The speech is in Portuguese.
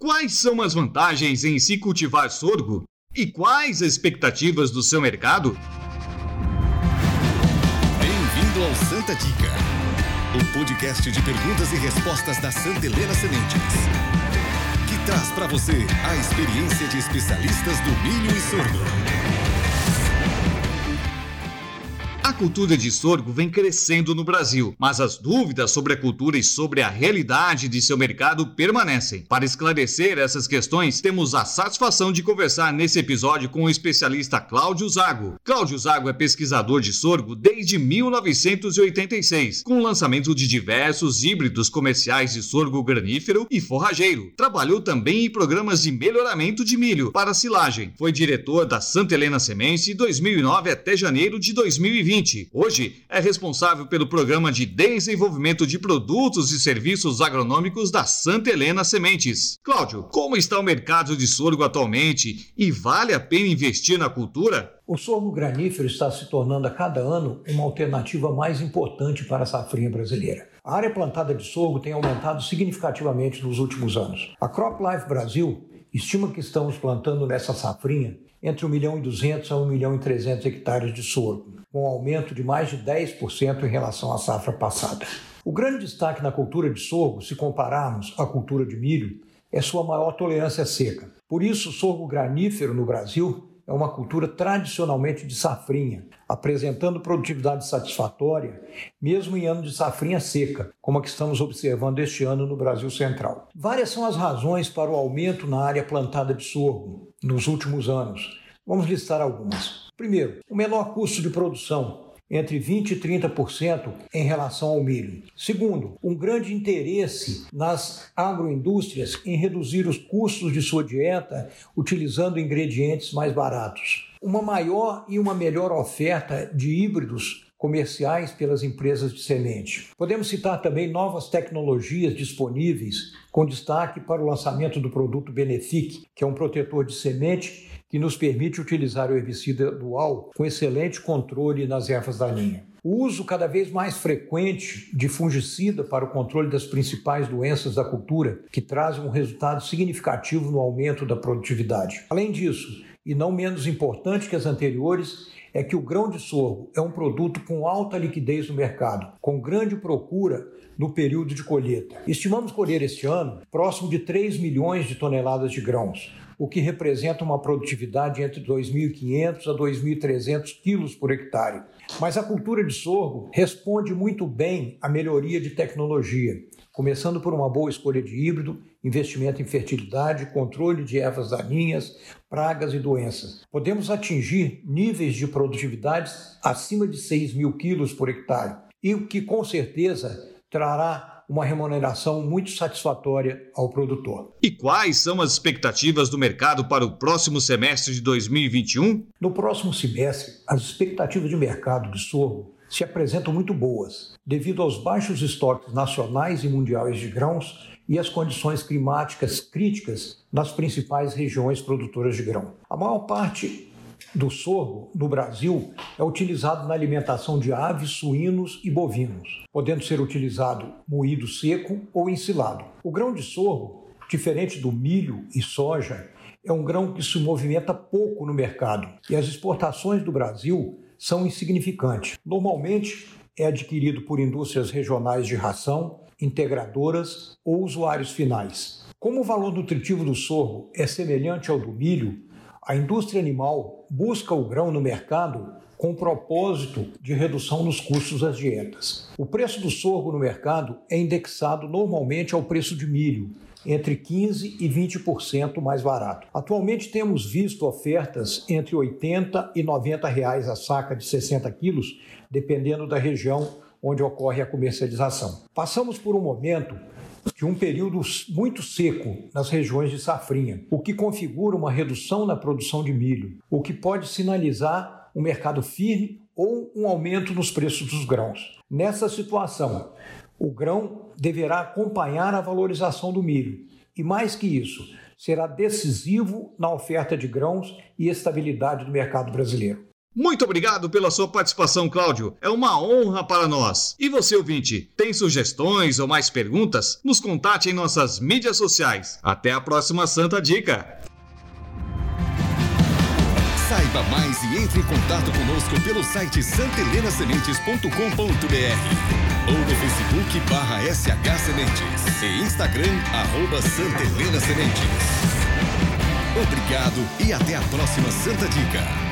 Quais são as vantagens em se cultivar sorgo? E quais as expectativas do seu mercado? Bem-vindo ao Santa Dica, o podcast de perguntas e respostas da Santa Helena Sementes, que traz para você a experiência de especialistas do milho e sorgo. Cultura de sorgo vem crescendo no Brasil, mas as dúvidas sobre a cultura e sobre a realidade de seu mercado permanecem. Para esclarecer essas questões, temos a satisfação de conversar nesse episódio com o especialista Cláudio Zago. Cláudio Zago é pesquisador de sorgo desde 1986, com o lançamento de diversos híbridos comerciais de sorgo granífero e forrageiro. Trabalhou também em programas de melhoramento de milho para silagem. Foi diretor da Santa Helena Sementes de 2009 até janeiro de 2020 Hoje é responsável pelo programa de desenvolvimento de produtos e serviços agronômicos da Santa Helena Sementes. Cláudio, como está o mercado de sorgo atualmente e vale a pena investir na cultura? O sorgo granífero está se tornando a cada ano uma alternativa mais importante para a safrinha brasileira. A área plantada de sorgo tem aumentado significativamente nos últimos anos. A CropLife Brasil estima que estamos plantando nessa safrinha entre 1 milhão e 200 a 1 milhão e 300 hectares de sorgo, com um aumento de mais de 10% em relação à safra passada. O grande destaque na cultura de sorgo, se compararmos à cultura de milho, é sua maior tolerância seca. Por isso, o sorgo granífero no Brasil é uma cultura tradicionalmente de safrinha, apresentando produtividade satisfatória, mesmo em ano de safrinha seca, como a que estamos observando este ano no Brasil Central. Várias são as razões para o aumento na área plantada de sorgo nos últimos anos. Vamos listar algumas. Primeiro, o menor custo de produção, entre 20% e 30% em relação ao milho. Segundo, um grande interesse nas agroindústrias em reduzir os custos de sua dieta utilizando ingredientes mais baratos. Uma maior e uma melhor oferta de híbridos comerciais pelas empresas de semente. Podemos citar também novas tecnologias disponíveis, com destaque para o lançamento do produto Benefic, que é um protetor de semente que nos permite utilizar o herbicida dual com excelente controle nas ervas daninhas. O uso cada vez mais frequente de fungicida para o controle das principais doenças da cultura, que traz um resultado significativo no aumento da produtividade. Além disso, e não menos importante que as anteriores, é que o grão de sorgo é um produto com alta liquidez no mercado, com grande procura no período de colheita. Estimamos colher este ano próximo de 3 milhões de toneladas de grãos, o que representa uma produtividade entre 2.500 a 2.300 quilos por hectare. Mas a cultura de sorgo responde muito bem à melhoria de tecnologia, começando por uma boa escolha de híbrido, investimento em fertilidade, controle de ervas daninhas, pragas e doenças. Podemos atingir níveis de produtividade acima de 6 mil quilos por hectare, e o que com certeza trará uma remuneração muito satisfatória ao produtor. E quais são as expectativas do mercado para o próximo semestre de 2021? No próximo semestre, as expectativas de mercado de sorgo se apresentam muito boas, devido aos baixos estoques nacionais e mundiais de grãos e as condições climáticas críticas nas principais regiões produtoras de grão. A maior parte do sorgo no Brasil é utilizado na alimentação de aves, suínos e bovinos, podendo ser utilizado moído seco ou ensilado. O grão de sorgo, diferente do milho e soja, é um grão que se movimenta pouco no mercado e as exportações do Brasil são insignificantes. Normalmente é adquirido por indústrias regionais de ração, integradoras ou usuários finais. Como o valor nutritivo do sorgo é semelhante ao do milho, a indústria animal busca o grão no mercado com o propósito de redução nos custos das dietas. O preço do sorgo no mercado é indexado normalmente ao preço de milho, entre 15% e 20% mais barato. Atualmente temos visto ofertas entre 80 e 90 reais a saca de 60 quilos, dependendo da região onde ocorre a comercialização. Passamos por um momento de um período muito seco nas regiões de safrinha, o que configura uma redução na produção de milho, o que pode sinalizar um mercado firme ou um aumento nos preços dos grãos. Nessa situação, o grão deverá acompanhar a valorização do milho e, mais que isso, será decisivo na oferta de grãos e estabilidade do mercado brasileiro. Muito obrigado pela sua participação, Cláudio. É uma honra para nós. E você, ouvinte, tem sugestões ou mais perguntas? Nos contate em nossas mídias sociais. Até a próxima Santa Dica. Saiba mais e entre em contato conosco pelo site santelenasementes.com.br ou no Facebook barra SH Sementes e Instagram arroba Santa Helena Sementes. Obrigado e até a próxima Santa Dica.